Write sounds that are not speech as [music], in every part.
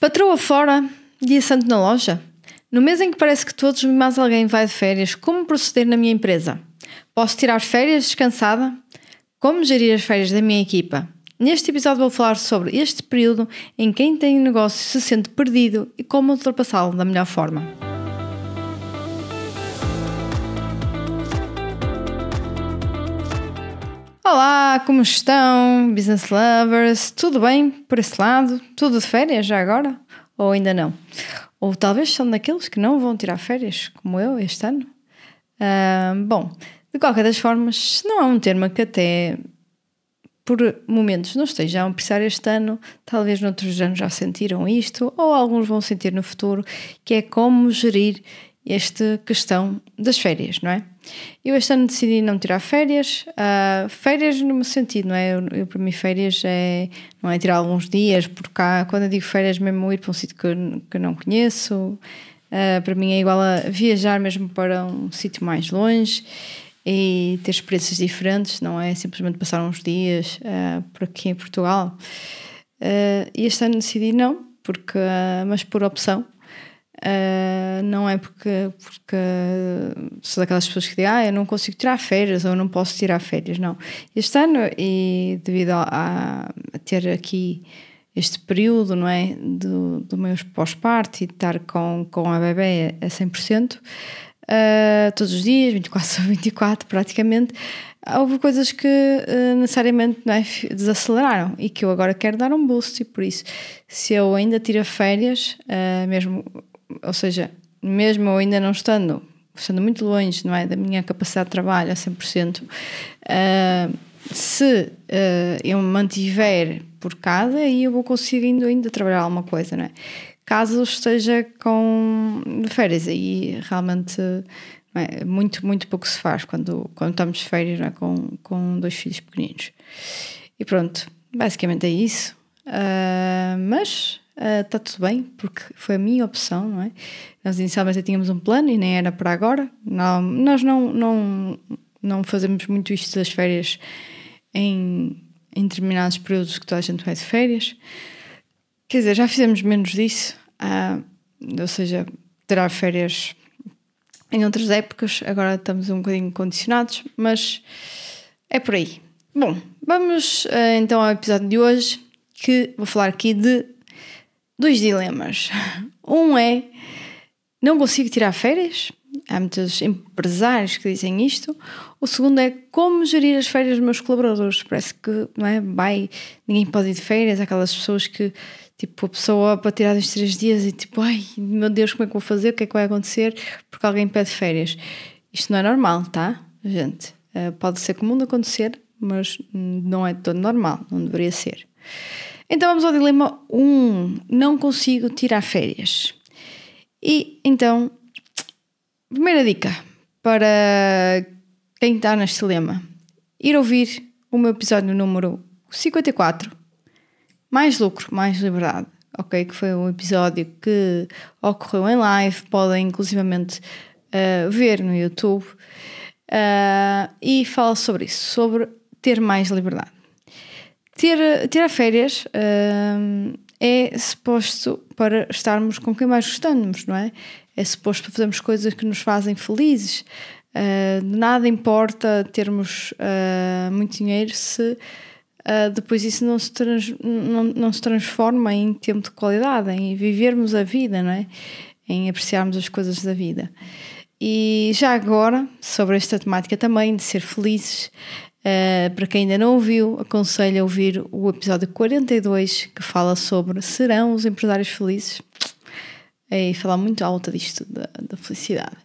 Patroa fora, dia santo na loja. No mês em que parece que todos mais alguém vai de férias, como proceder na minha empresa? Posso tirar férias descansada? Como gerir as férias da minha equipa? Neste episódio vou falar sobre este período em que quem tem negócio se sente perdido e como ultrapassá-lo da melhor forma. Olá, como estão, business lovers? Tudo bem por esse lado? Tudo de férias já agora? Ou ainda não? Ou talvez são daqueles que não vão tirar férias, como eu, este ano? Uh, bom, de qualquer das formas, não há um termo que até por momentos não estejam a precisar este ano, talvez noutros anos já sentiram isto, ou alguns vão sentir no futuro, que é como gerir esta questão das férias, não é? Eu este ano decidi não tirar férias, uh, férias no meu sentido, não é? Eu, eu, para mim férias é, não é tirar alguns dias, porque cá, quando eu digo férias mesmo ir para um sítio que, eu, que eu não conheço, uh, para mim é igual a viajar mesmo para um sítio mais longe e ter experiências diferentes, não é simplesmente passar uns dias uh, por aqui em Portugal. e este ano decidi não, porque, mas por opção, Uh, não é porque, porque sou daquelas pessoas que dizem, ah, eu não consigo tirar férias ou eu não posso tirar férias. Não. Este ano, e devido a, a ter aqui este período, não é, do, do meu pós-parto e estar com, com a bebê a 100%, uh, ah, todos os dias, 24 [laughs] sobre 24 praticamente, houve coisas que uh, necessariamente não é, desaceleraram e que eu agora quero dar um boost e por isso, se eu ainda tiro férias, uh, mesmo ou seja, mesmo eu ainda não estando, estando muito longe não é, da minha capacidade de trabalho a 100%, uh, se uh, eu me mantiver por casa, aí eu vou conseguindo ainda trabalhar alguma coisa, não é? Caso esteja com férias, aí realmente é? muito, muito pouco se faz quando, quando estamos de férias é? com, com dois filhos pequeninos. E pronto, basicamente é isso. Uh, mas está ah, uh, tudo bem, porque foi a minha opção, não é? Nós inicialmente tínhamos um plano e nem era para agora. Não, nós não, não, não fazemos muito isto das férias em, em determinados períodos que toda a gente vai de férias. Quer dizer, já fizemos menos disso, uh, ou seja, tirar férias em outras épocas, agora estamos um bocadinho condicionados, mas é por aí. Bom, vamos uh, então ao episódio de hoje, que vou falar aqui de dois dilemas. Um é não consigo tirar férias. Há muitos empresários que dizem isto. O segundo é como gerir as férias dos meus colaboradores. Parece que não é? Vai, ninguém pode ir de férias. Aquelas pessoas que, tipo, a pessoa para tirar os três dias e tipo, ai meu Deus, como é que vou fazer? O que é que vai acontecer? Porque alguém pede férias. Isto não é normal, tá, gente? Uh, pode ser comum de acontecer, mas não é todo normal, não deveria ser. Então vamos ao dilema 1. Um, não consigo tirar férias. E então, primeira dica para quem está neste dilema: ir ouvir o meu episódio número 54. Mais lucro, mais liberdade. Ok? Que foi um episódio que ocorreu em live, podem inclusivamente uh, ver no YouTube. Uh, e fala sobre isso, sobre ter mais liberdade. Ter, ter férias uh, é suposto para estarmos com quem mais gostamos, não é? É suposto para fazermos coisas que nos fazem felizes. Uh, nada importa termos uh, muito dinheiro se uh, depois isso não se, trans, não, não se transforma em tempo de qualidade, em vivermos a vida, não é? Em apreciarmos as coisas da vida. E já agora, sobre esta temática também de ser felizes, Uh, para quem ainda não ouviu, aconselho a ouvir o episódio 42 que fala sobre serão os empresários felizes e falar muito alta disto, da, da felicidade.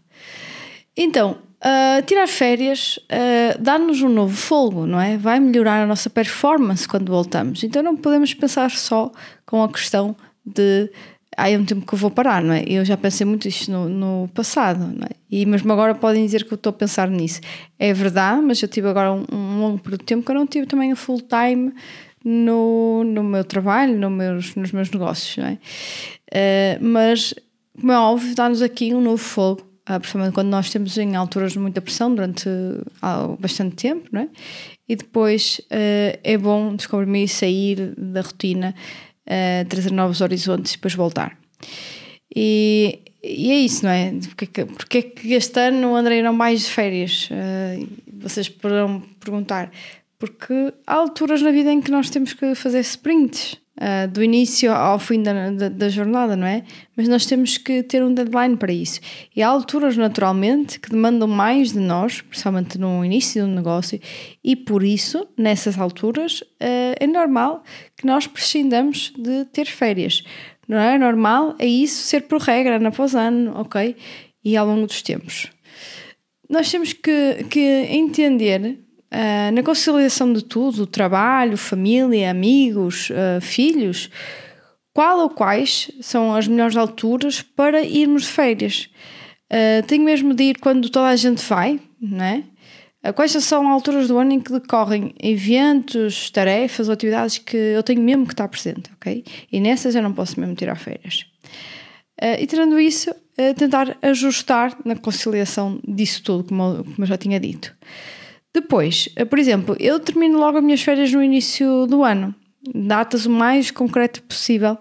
Então, uh, tirar férias uh, dá-nos um novo fogo, não é? Vai melhorar a nossa performance quando voltamos. Então não podemos pensar só com a questão de há um tempo que eu vou parar, não é? Eu já pensei muito isto no, no passado, não é? E mesmo agora podem dizer que eu estou a pensar nisso. É verdade, mas eu tive agora um, um longo período de tempo que eu não tive também a full time no, no meu trabalho, no meus, nos meus negócios, não é? Uh, mas, como é óbvio, dá-nos aqui um novo fogo, uh, principalmente quando nós temos em alturas de muita pressão durante bastante tempo, não é? E depois uh, é bom descobrir e sair da rotina uh, trazer novos horizontes e depois voltar. E, e é isso, não é? Porque, porque é que este ano o André não mais de férias? Uh, vocês poderão perguntar. Porque há alturas na vida em que nós temos que fazer sprints. Uh, do início ao fim da, da, da, jornada, não é? Mas nós temos que ter um deadline para isso. E há alturas, naturalmente, que demandam mais de nós, principalmente no início um negócio, e por isso, nessas alturas, uh, é normal que nós prescindamos de ter férias. Não é normal, é isso ser por regra, ano após ano, ok? E ao longo dos tempos. Nós temos que, que entender Uh, na conciliação de tudo, trabalho, família, amigos, uh, filhos, qual ou quais são as melhores alturas para irmos de férias? Uh, tenho mesmo de ir quando toda a gente vai, né? Quais são alturas do ano em que decorrem eventos, tarefas ou atividades que eu tenho mesmo que estar presente, ok? E nessas eu não posso mesmo tirar férias. e tirando isso, tentar ajustar na conciliação disso tudo, como, como eu já tinha dito. Depois, eh, por exemplo, eu termino logo as minhas férias no início do ano, datas o mais concreto possível,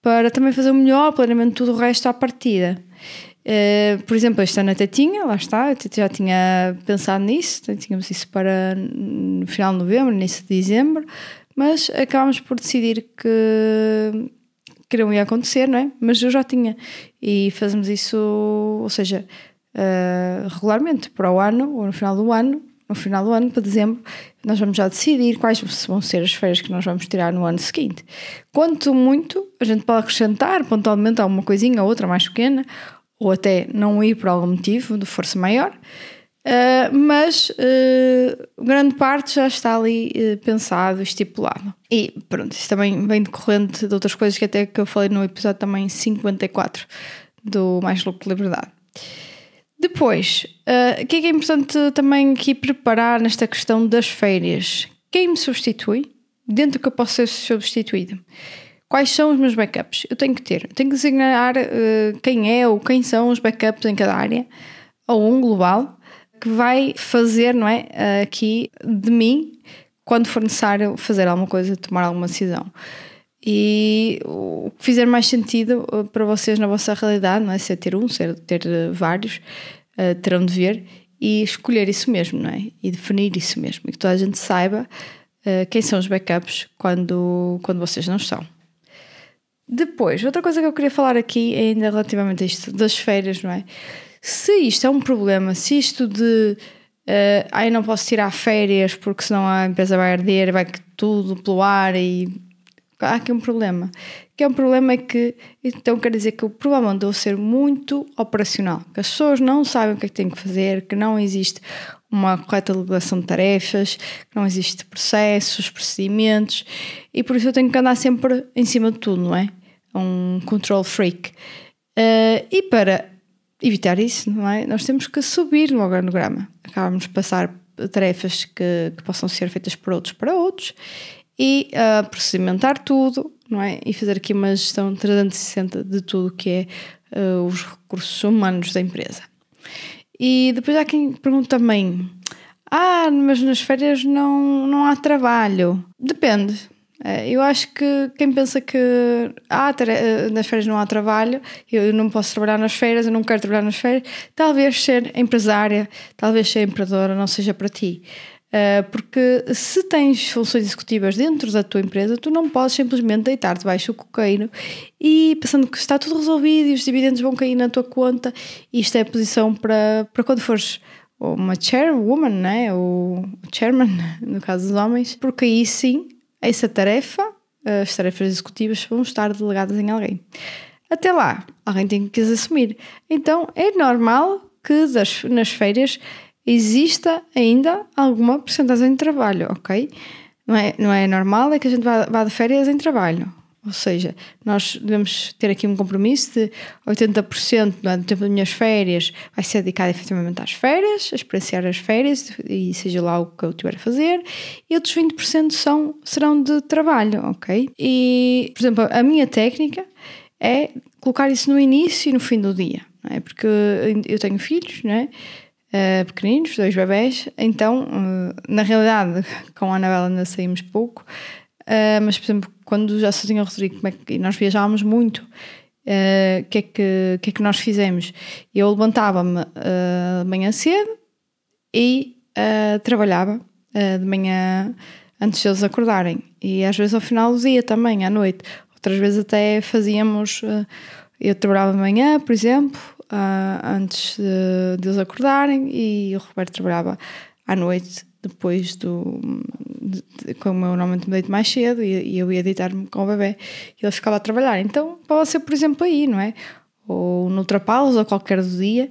para também fazer o melhor planeamento de tudo o resto à partida. Uh, por exemplo, este ano até tinha, lá está, eu já tinha pensado nisso, tínhamos isso para no final de novembro, início de dezembro, mas acabámos por decidir que, que não ia acontecer, não é? Mas eu já tinha, e fazemos isso, ou seja, uh, regularmente, para o ano, ou no final do ano, no final do ano, para dezembro, nós vamos já decidir quais vão ser as férias que nós vamos tirar no ano seguinte. Quanto muito, a gente pode acrescentar pontualmente alguma coisinha, outra mais pequena, ou até não ir por algum motivo de força maior, uh, mas uh, grande parte já está ali uh, pensado, estipulado. E pronto, isso também vem decorrente de outras coisas que até que eu falei no episódio também 54 do Mais Louco de Liberdade. Depois, uh, o que é que é importante também aqui preparar nesta questão das férias? Quem me substitui? Dentro que eu posso ser substituído. Quais são os meus backups? Eu tenho que ter, tenho que designar uh, quem é ou quem são os backups em cada área, ou um global, que vai fazer, não é, uh, aqui de mim, quando for necessário fazer alguma coisa, tomar alguma decisão. E o que fizer mais sentido uh, para vocês na vossa realidade, não é? Se é ter um, se é ter uh, vários, uh, terão de ver e escolher isso mesmo, não é? E definir isso mesmo. E que toda a gente saiba uh, quem são os backups quando, quando vocês não estão. Depois, outra coisa que eu queria falar aqui ainda relativamente a isto das férias, não é? Se isto é um problema, se isto de uh, eu não posso tirar férias porque senão a empresa vai arder, vai tudo pelo ar e há aqui um problema. Que é um problema que, então quer dizer que eu provavelmente vou ser muito operacional, que as pessoas não sabem o que é que têm que fazer, que não existe uma correta delegação de tarefas, que não existe processos, procedimentos, e por isso eu tenho que andar sempre em cima de tudo, não é? Um control freak. Uh, e para evitar isso, não é? Nós temos que subir no organograma. Acabamos de passar tarefas que, que possam ser feitas por outros para outros e uh, procedimentar tudo, não é? E fazer aqui uma gestão 360 de tudo que é uh, os recursos humanos da empresa. E depois há quem pergunta também: ah, mas nas férias não, não há trabalho. Depende. Eh, eu acho que quem pensa que ah, nas férias não há trabalho, eu não posso trabalhar nas férias, eu não quero trabalhar nas férias, talvez ser empresária, talvez ser empreendedora não seja para ti. Eh, porque se tens funções executivas dentro da tua empresa, tu não podes simplesmente deitar debaixo do cocaíno e pensando que está tudo resolvido e os dividendos vão cair na tua conta. Isto é a posição para, para quando fores uma chairwoman, né? ou chairman, [laughs] no caso dos homens, porque aí sim, essa tarefa, as tarefas executivas vão estar delegadas em alguém. Até lá, alguém tem que as assumir. Então é normal que das, nas férias exista ainda alguma porcentagem de trabalho, ok? Não é, não é normal é que a gente vá, vá de férias em trabalho. Ou seja, nós devemos ter aqui um compromisso de 80% do tempo das minhas férias vai ser dedicado efetivamente às férias, a experienciar as férias e seja lá o que eu tiver a fazer, e outros 20% são, serão de trabalho, ok? E, por exemplo, a minha técnica é colocar isso no início e no fim do dia, não é? Porque eu tenho filhos, não é? Uh, pequeninos, dois bebés, então, uh, na realidade, [laughs] com a Anabela ainda saímos pouco, uh, mas, por exemplo, quando já só tinha o Rodrigo, como é que, nós viajávamos muito, o que, é que, que é que nós fizemos? Eu levantava-me uh, de manhã cedo e trabalhava de manhã antes deles acordarem. E às vezes ao final do dia também, à noite. Outras vezes até fazíamos. eu trabalhava de manhã, por exemplo, antes de, de eles acordarem, e o Roberto trabalhava à noite depois do. De, como eu normalmente me deito mais cedo e, e eu ia deitar-me com o bebê e ele ficava a trabalhar. Então pode ser, por exemplo, aí, não é? Ou noutra pausa, qualquer do dia.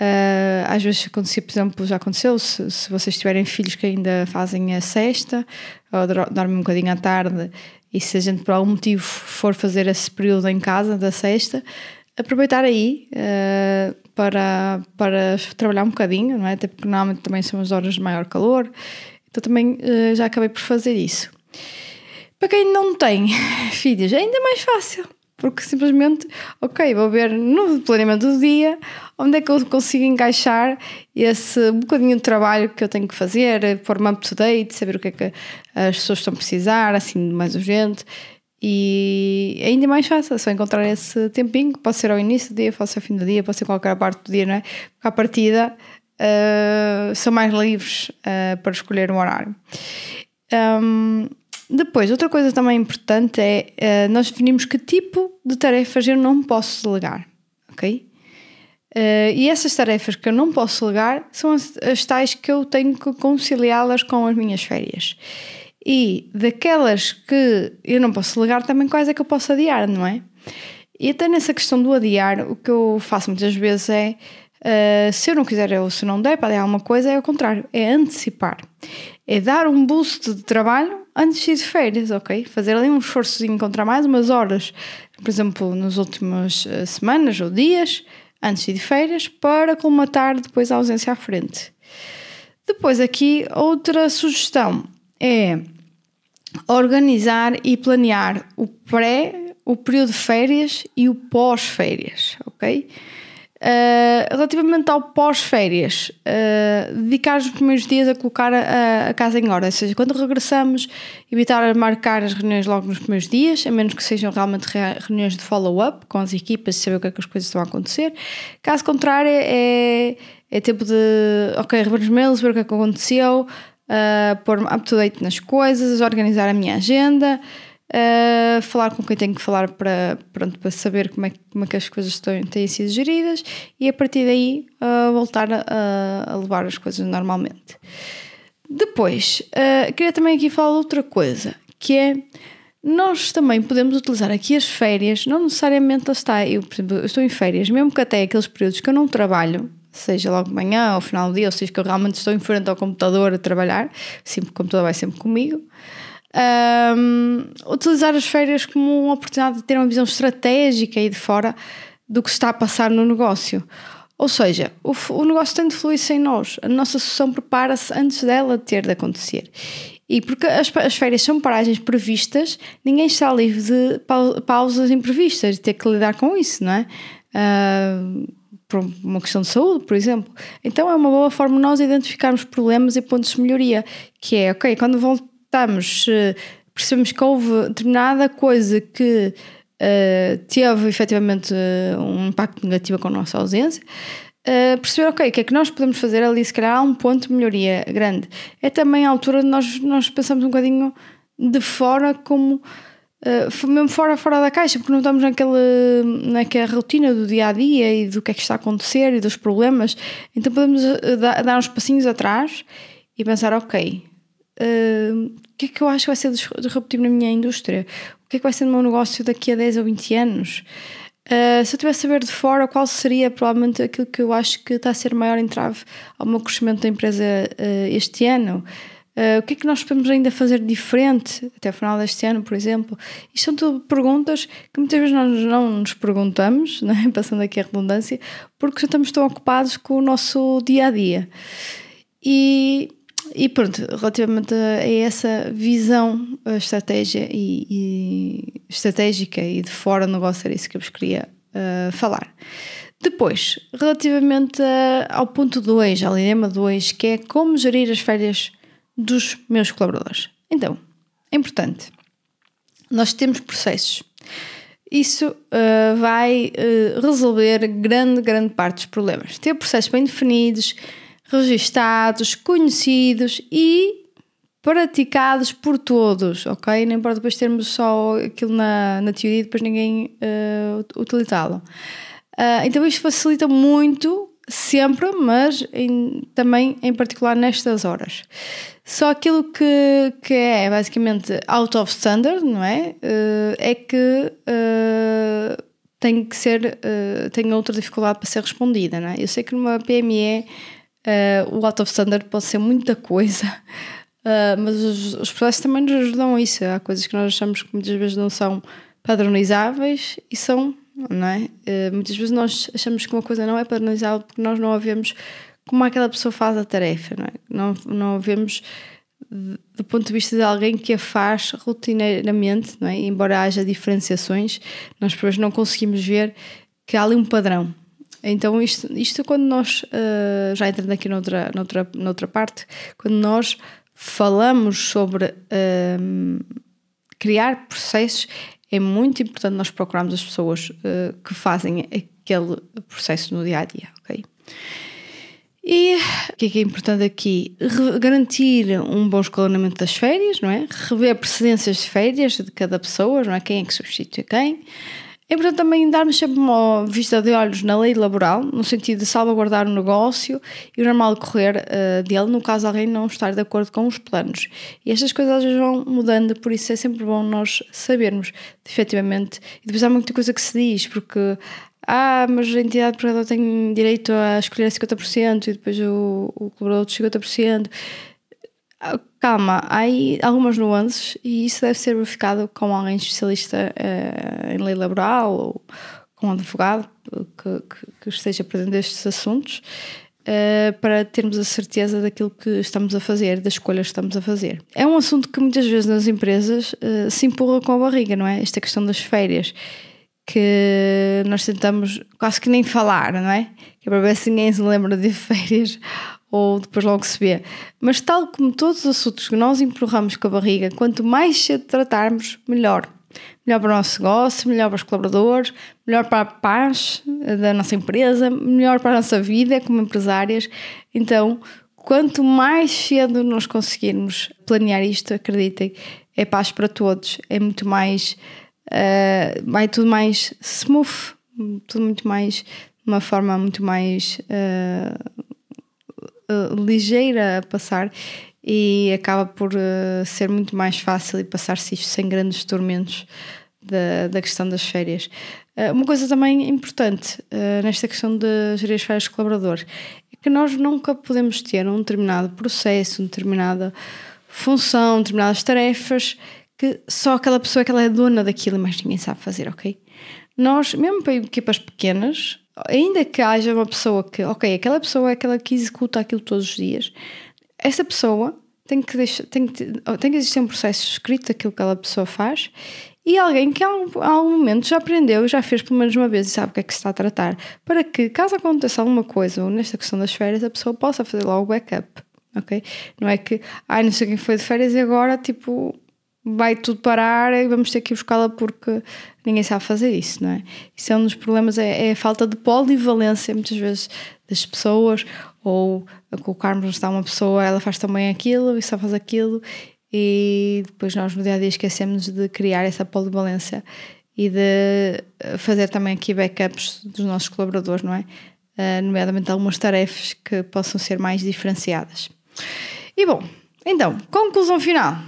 Uh, às vezes acontecia, por exemplo, já aconteceu, se, se vocês tiverem filhos que ainda fazem a sexta ou dormem um bocadinho à tarde e se a gente por algum motivo for fazer esse período em casa da sexta, aproveitar aí uh, para, para trabalhar um bocadinho, não é? Até porque normalmente também são as horas de maior calor, então também uh, já acabei por fazer isso. Para quem não tem [laughs] filhos, é ainda mais fácil, porque simplesmente, ok, vou ver no planeamento do dia onde é que eu consigo encaixar esse bocadinho de trabalho que eu tenho que fazer, pôr-me up to date, saber o que é que as pessoas estão a precisar, assim, mais urgente. E é ainda mais fácil, é só encontrar esse tempinho, que pode ser ao início do dia, pode ser ao fim do dia, pode ser qualquer parte do dia, não é? Porque à partida uh, são mais livres uh, para escolher um horário. Um, depois, outra coisa também importante é uh, nós definimos que tipo de tarefas eu não posso delegar, ok? e essas tarefas que eu não posso delegar são as, as tais que eu tenho que conciliá-las com as minhas férias. E daquelas que eu não posso delegar, também quais é que eu posso adiar, não é? E até nessa questão do adiar, o que eu faço muitas vezes é, uh, se eu não quiser ou se não der para adiar alguma coisa, é o contrário, é antecipar. É dar um boost de trabalho antes de ir de férias, ok? Fazer ali um esforço de encontrar mais umas horas, por exemplo, nas últimas uh, semanas ou dias, antes de ir de férias, para colmatar depois a ausência à frente. Depois aqui outra sugestão é organizar e planear o pré, o período de férias e o pós-férias, ok? Uh, relativamente ao pós-férias, uh, dedicar os primeiros dias a colocar a, a, casa em ordem, ou seja, quando regressamos, evitar marcar as reuniões logo nos primeiros dias, a menos que sejam realmente reuniões de follow-up com as equipas, saber o que é que as coisas estão a acontecer. Caso contrário, é, é tempo de, ok, rever os mails, ver o que é que aconteceu, uh, pôr-me up-to-date nas coisas, organizar a minha agenda, uh, falar com quem tenho que falar para, pronto, para saber como é, como é que as coisas estão, têm sido geridas e a partir daí uh, voltar a, a, levar as coisas normalmente. Depois, queria também aqui falar outra coisa, que é nós também podemos utilizar aqui as férias, não necessariamente está, eu, por exemplo, eu estou em férias, mesmo que até aqueles períodos que eu não trabalho, seja logo de manhã, ao final do dia, ou seja, que eu realmente estou em frente ao computador a trabalhar, sempre o computador vai sempre comigo. Um, utilizar as férias como uma oportunidade de ter uma visão estratégica e de fora do que está a passar no negócio. Ou seja, o, o negócio tem de fluir sem nós. A nossa solução prepara-se antes dela ter de acontecer. E porque as, as férias são paragens previstas, ninguém está livre de pausas imprevistas, de ter que lidar com isso, não é? Uh, por uma questão de saúde, por exemplo. Então é uma boa forma nós identificarmos problemas e pontos de melhoria, que é, ok, quando voltamos, percebemos que houve determinada coisa que uh, teve efetivamente uh, um impacto negativo com a nossa ausência, uh, perceber, ok, o que é que nós podemos fazer ali, se calhar há um ponto de melhoria grande. É também a altura de nós, nós pensamos um bocadinho de fora como uh, mesmo fora, fora da caixa, porque não estamos naquela, naquela rotina do dia a dia e do que é que está a acontecer e dos problemas. Então podemos uh, dar, dar uns passinhos atrás e pensar: ok, uh, o que é que eu acho que vai ser disruptivo na minha indústria? O que é que vai ser no meu negócio daqui a 10 ou 20 anos? Uh, se eu tivesse a ver de fora, qual seria provavelmente aquilo que eu acho que está a ser maior entrave ao meu crescimento da empresa uh, este ano? Uh, o que é que nós podemos ainda fazer diferente até o final deste ano, por exemplo? Isto são tudo perguntas que muitas vezes nós não nos perguntamos, [laughs] não é? passando aqui a redundância, porque já estamos tão ocupados com o nosso dia a dia. E, e pronto, relativamente a essa visão, a estratégia e, e estratégica e de fora do negócio, era isso que eu vos queria uh, falar. Depois, relativamente a, ao ponto 2, ao dilema 2, que é como gerir as férias dos meus colaboradores. Então, é importante nós temos processos. Isso uh, vai uh, resolver grande, grande parte dos problemas. Ter processos bem definidos, registados, conhecidos e praticados por todos, ok? Nem para depois termos só aquilo na, na teoria e depois ninguém uh, utilizá-lo. Uh, então isto facilita muito, sempre, mas em, também em particular nestas horas. Só aquilo que, que é basicamente out of standard, não é? Uh, é que tem que ser, tem outra dificuldade para ser respondida, não é? Eu sei que numa PME o out of standard pode ser muita coisa. Uh, [laughs] mas os, os processos também nos ajudam a isso. Há coisas que nós achamos que muitas vezes não são padronizáveis e são, não é? Uh, muitas vezes nós achamos que uma coisa não é padronizável porque nós não a vemos como aquela pessoa faz a tarefa, não é? Não, não a vemos do ponto de vista de alguém que a faz rotineiramente, não é? embora haja diferenciações, nós depois não conseguimos ver que há ali um padrão. Então, isto, isto quando nós, uh, já entrando aqui noutra, noutra, noutra parte, quando nós falamos sobre um, criar processos, é muito importante nós procurarmos as pessoas uh, que fazem aquele processo no dia a dia, ok? E o que é que é importante aqui? Garantir um bom escalonamento das férias, não é? Rever precedências de férias de cada pessoa, não é? Quem é que substitui quem? É importante também darmos sempre uma vista de olhos na lei laboral, no sentido de salvaguardar o negócio e o normal correr uh, dele, no caso alguém não estar de acordo com os planos. E estas coisas vão mudando, por isso é sempre bom nós sabermos, efetivamente. E depois há muita coisa que se diz, porque ah, mas a entidade empregadora tem direito a escolher 50% e depois o, o colaborador de 50%. Calma, há aí algumas nuances e isso deve ser verificado com alguém especialista uh, em lei laboral ou com um advogado que, que, que esteja presente nestes assuntos uh, para termos a certeza daquilo que estamos a fazer, das escolhas que estamos a fazer. É um assunto que muitas vezes nas empresas uh, se empurra com a barriga, não é? Esta questão das férias que nós tentamos quase que nem falar, não é? Que é para ver se ninguém se lembra de férias ou depois logo se vê. Mas, tal como todos os assuntos que nós empurramos com a barriga, quanto mais cedo tratarmos, melhor. Melhor para o nosso negócio, melhor para os colaboradores, melhor para a paz da nossa empresa, melhor para a nossa vida como empresárias. Então, quanto mais cedo nós conseguirmos planear isto, acreditem, é paz para todos, é muito mais. Uh, vai tudo mais smooth, tudo muito mais. de uma forma muito mais. Uh, uh, ligeira a passar e acaba por uh, ser muito mais fácil e passar-se isto sem grandes tormentos da, da questão das férias. Uh, uma coisa também importante nesta questão de gerir as férias de colaboradores é que nós nunca podemos ter um determinado processo, uma determinada função, determinadas tarefas que só aquela pessoa é que ela é dona daquilo e mais ninguém sabe fazer, ok? Nós, mesmo para equipas pequenas, ainda que haja uma pessoa que, ok, aquela pessoa é aquela que executa aquilo todos os dias, essa pessoa tem que, deixar, tem que, tem que existir um processo escrito daquilo que aquela pessoa faz e alguém que a algum momento já aprendeu, já fez pelo menos uma vez e sabe o que é que se está a tratar, para que, caso aconteça alguma coisa, ou nesta questão das férias, a pessoa possa fazer logo o backup, ok? Não é que, ai, não sei quem foi de férias e agora, tipo, vai tudo parar e vamos ter que ir buscá-la porque ninguém sabe fazer isso, não é? Isso é um dos problemas, é, é a falta de polivalência muitas vezes das pessoas ou a colocarmos está uma pessoa, ela faz também aquilo e só faz aquilo e depois nós no dia a dia esquecemos de criar essa polivalência e de fazer também aqui backups dos nossos colaboradores, não é? Uh, nomeadamente algumas tarefas que possam ser mais diferenciadas. E bom, então, conclusão final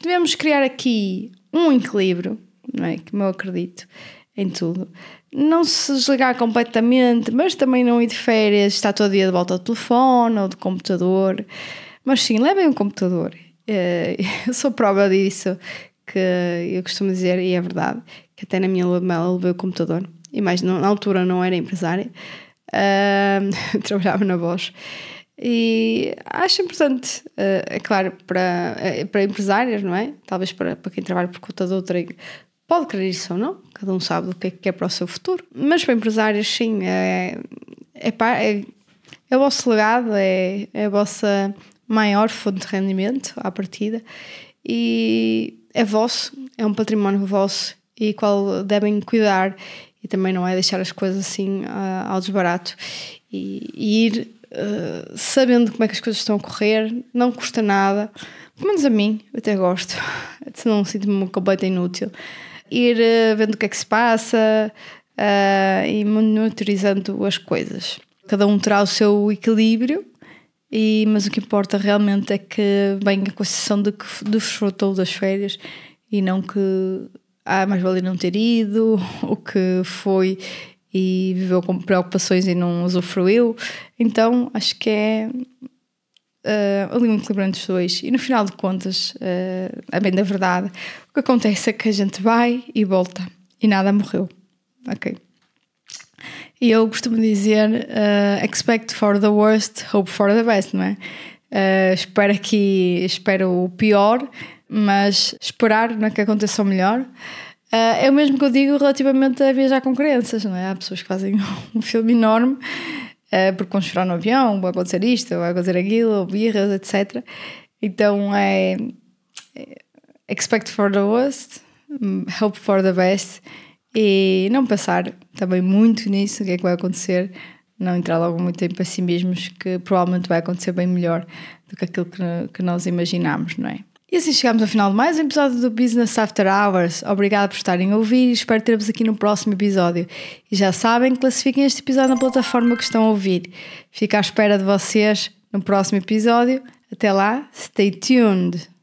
devemos criar aqui um equilíbrio, não é? Que eu acredito em tudo. Não se desligar completamente, mas também não ir de férias, estar todo dia de volta ao telefone ou do computador. Mas sim, levem um computador. Eh, [laughs] eu sou prova disso, que eu costumo dizer, e é verdade, que até na minha lua de mel levei o computador. E mais, na altura não era empresária, [laughs] trabalhava na voz. E acho importante, eh, é claro, para, eh, para empresários, não é? Talvez para, para quem trabalha por conta de outra, pode querer isso ou não, cada um sabe o que é que é para o seu futuro. Mas para empresários, sim, é, é, é, é o vosso legado, é, é a vossa maior fonte de rendimento à partida e é vosso, é um património vosso e qual devem cuidar e também não é deixar as coisas assim uh, ao desbarato e, e ir uh, sabendo como é que as coisas estão a correr, não custa nada, pelo menos a mim, eu até gosto, [laughs] senão sinto-me completamente inútil. Ir uh, vendo o que é que se passa e monitorizando as coisas. Cada um terá o seu equilíbrio e, mas o que importa realmente é que venha com a sensação de que desfrutou das férias e não que ah, mais vale não ter ido, [laughs] o que foi e viveu com preocupações e não usufruiu. Então acho que é uh, ali um equilíbrio entre os dois. E no final de contas, uh, a bem da verdade, o que acontece é que a gente vai e volta e nada morreu. Ok. E eu costumo dizer: uh, expect for the worst, hope for the best, não é? Uh, espero espero o pior, mas esperar não é que aconteça o melhor. Uh, é o mesmo que eu digo relativamente a viajar com crianças, não é? Há pessoas que fazem [laughs] um filme enorme uh, porque vão chorar no avião, vai acontecer isto, vai acontecer aquilo, birras, etc. Então é, é expect for the worst, hope for the best e não pensar também muito nisso, o que é que vai acontecer, não entrar logo muito em pessimismos, que provavelmente vai acontecer bem melhor do que aquilo que, que nós imaginamos, não é? E assim chegamos ao final de mais um episódio do Business After Hours. Obrigada por estarem a ouvir e espero ter-vos aqui no próximo episódio. E já sabem, classifiquem este episódio na plataforma que estão a ouvir. Fico à espera de vocês no próximo episódio. Até lá, stay tuned!